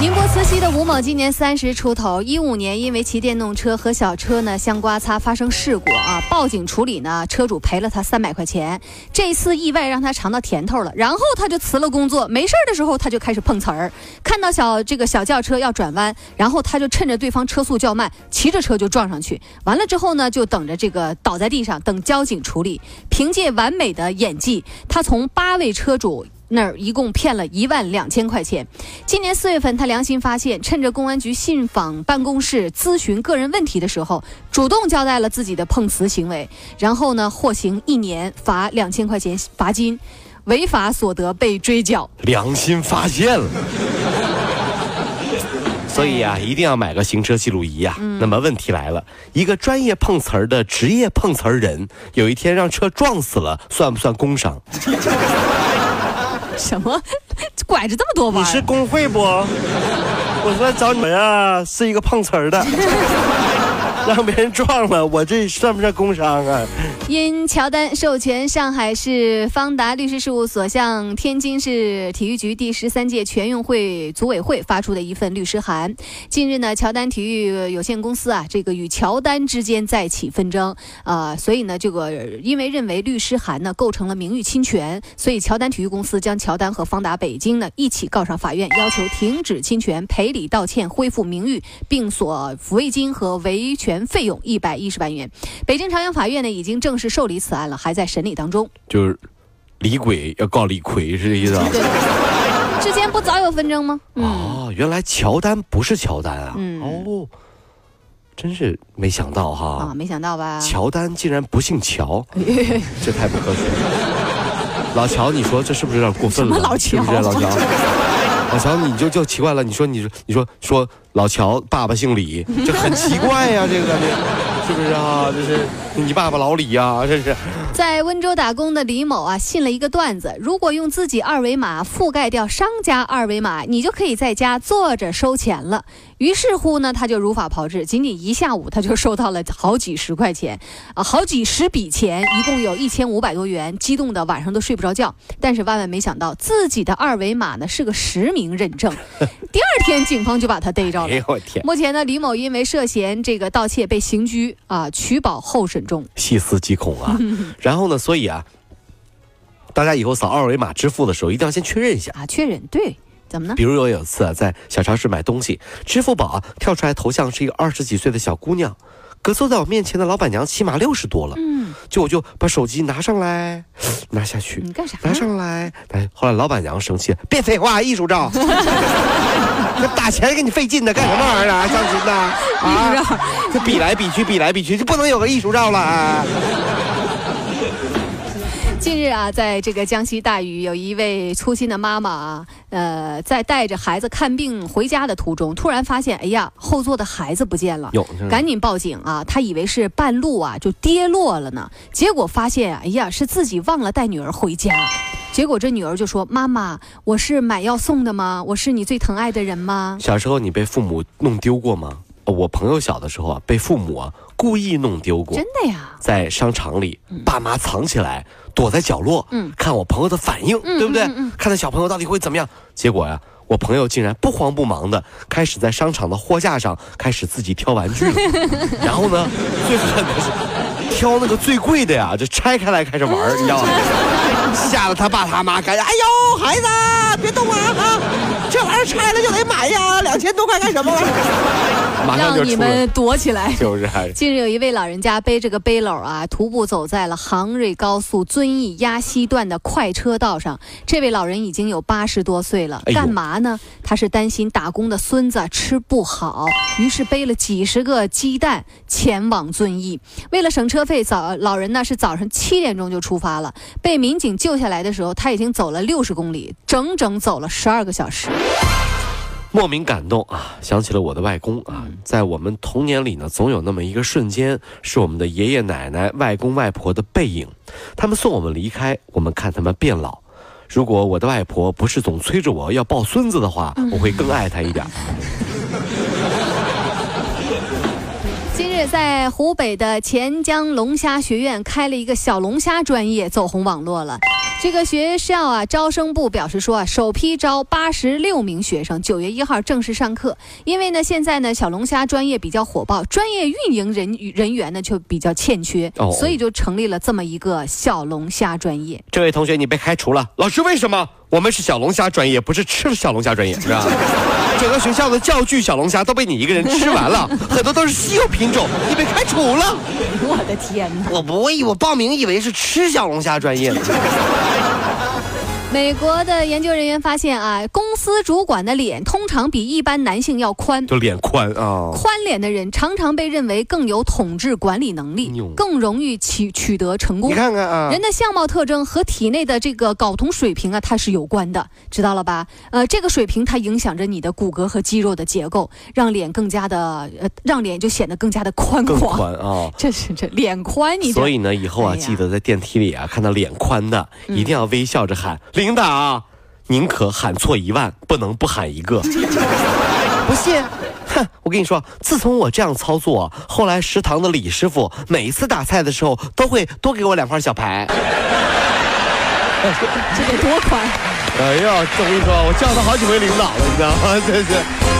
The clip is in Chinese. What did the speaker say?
宁波慈溪的吴某今年三十出头，一五年因为骑电动车和小车呢相刮擦发生事故啊，报警处理呢，车主赔了他三百块钱。这次意外让他尝到甜头了，然后他就辞了工作，没事的时候他就开始碰瓷儿。看到小这个小轿车要转弯，然后他就趁着对方车速较慢，骑着车就撞上去。完了之后呢，就等着这个倒在地上等交警处理。凭借完美的演技，他从八位车主。那儿一共骗了一万两千块钱。今年四月份，他良心发现，趁着公安局信访办公室咨询个人问题的时候，主动交代了自己的碰瓷行为，然后呢，获刑一年，罚两千块钱罚金，违法所得被追缴。良心发现了。所以啊，一定要买个行车记录仪呀。那么问题来了，一个专业碰瓷儿的职业碰瓷儿人，有一天让车撞死了，算不算工伤？什么？拐着这么多弯？你是工会不？我说找你们啊，是一个碰瓷儿的。让别人撞了，我这算不算工伤啊？因乔丹授权上海市方达律师事务所向天津市体育局第十三届全运会组委会发出的一份律师函。近日呢，乔丹体育有限公司啊，这个与乔丹之间再起纷争啊，所以呢，这个因为认为律师函呢构成了名誉侵权，所以乔丹体育公司将乔丹和方达北京呢一起告上法院，要求停止侵权、赔礼道歉、恢复名誉，并索抚慰金和维权。费用一百一十万元，北京朝阳法院呢已经正式受理此案了，还在审理当中。就是李鬼要告李逵是这意思啊？之前不早有纷争吗？哦，原来乔丹不是乔丹啊！哦，真是没想到哈！啊，没想到吧？乔丹竟然不姓乔，这太不科学。老乔，你说这是不是有点过分了？老乔？是不是老乔？老乔，你就就奇怪了。你说，你说，你说，说老乔爸爸姓李，这很奇怪呀，这个感觉是不是啊？就是你爸爸老李呀，这是。在温州打工的李某啊，信了一个段子：如果用自己二维码覆盖掉商家二维码，你就可以在家坐着收钱了。于是乎呢，他就如法炮制，仅仅一下午他就收到了好几十块钱，啊，好几十笔钱，一共有一千五百多元，激动的晚上都睡不着觉。但是万万没想到，自己的二维码呢是个实名认证。第二天，警方就把他逮着了。哎呦我天！目前呢，李某因为涉嫌这个盗窃被刑拘啊，取保候审中。细思极恐啊！然后呢，所以啊，大家以后扫二维码支付的时候，一定要先确认一下啊，确认对。怎么呢？比如我有次啊，在小超市买东西，支付宝跳出来头像是一个二十几岁的小姑娘，可坐在我面前的老板娘起码六十多了。嗯，就我就把手机拿上来，拿下去。你干啥？拿上来。哎，后来老板娘生气，别废话，艺术照。那打钱给你费劲的，干什么玩意儿啊？相亲的啊？这比来比去，比来比去，就不能有个艺术照了啊？近日啊，在这个江西大余，有一位粗心的妈妈啊，呃，在带着孩子看病回家的途中，突然发现，哎呀，后座的孩子不见了，赶紧报警啊！她以为是半路啊就跌落了呢，结果发现，哎呀，是自己忘了带女儿回家。结果这女儿就说：“妈妈，我是买药送的吗？我是你最疼爱的人吗？”小时候你被父母弄丢过吗？我朋友小的时候啊，被父母啊故意弄丢过，真的呀，在商场里，爸妈藏起来。躲在角落，嗯，看我朋友的反应，对不对？看那小朋友到底会怎么样？结果呀，我朋友竟然不慌不忙的开始在商场的货架上开始自己挑玩具了。然后呢，最狠的是挑那个最贵的呀，就拆开来开始玩，你知道吗？吓得他爸他妈赶紧，哎呦，孩子别动啊！啊，这玩意儿拆了就得买呀，两千多块干什么？让你们躲起来。就是。近日有一位老人家背着个背篓啊，徒步走在了杭瑞高速遵义鸭溪段的快车道上。这位老人已经有八十多岁了，干嘛呢？他是担心打工的孙子吃不好，于是背了几十个鸡蛋前往遵义。为了省车费，早老人呢是早上七点钟就出发了，被民警。救下来的时候，他已经走了六十公里，整整走了十二个小时。莫名感动啊！想起了我的外公啊，在我们童年里呢，总有那么一个瞬间，是我们的爷爷奶奶、外公外婆的背影，他们送我们离开，我们看他们变老。如果我的外婆不是总催着我要抱孙子的话，我会更爱她一点。今日在湖北的钱江龙虾学院开了一个小龙虾专业，走红网络了。这个学校啊，招生部表示说啊，首批招八十六名学生，九月一号正式上课。因为呢，现在呢，小龙虾专业比较火爆，专业运营人人员呢就比较欠缺，所以就成立了这么一个小龙虾专业。这位同学，你被开除了。老师，为什么？我们是小龙虾专业，不是吃小龙虾专业，是吧？整个学校的教具小龙虾都被你一个人吃完了，很多都是稀有品种，你被开除了。我的天哪！我不会，我报名以为是吃小龙虾专业的。美国的研究人员发现啊，公司主管的脸通常比一般男性要宽，就脸宽啊。宽脸的人常常被认为更有统治管理能力，更容易取取得成功。你看看啊，人的相貌特征和体内的这个睾酮水平啊，它是有关的，知道了吧？呃，这个水平它影响着你的骨骼和肌肉的结构，让脸更加的呃，让脸就显得更加的宽广。宽啊，这是这脸宽，你所以呢，以后啊，记得在电梯里啊，看到脸宽的，一定要微笑着喊。领导，宁可喊错一万，不能不喊一个。不信？哼！我跟你说，自从我这样操作，后来食堂的李师傅每一次打菜的时候，都会多给我两块小排。这得多宽？哎呀，我跟你说，我叫他好几回领导了，你知道吗？这是。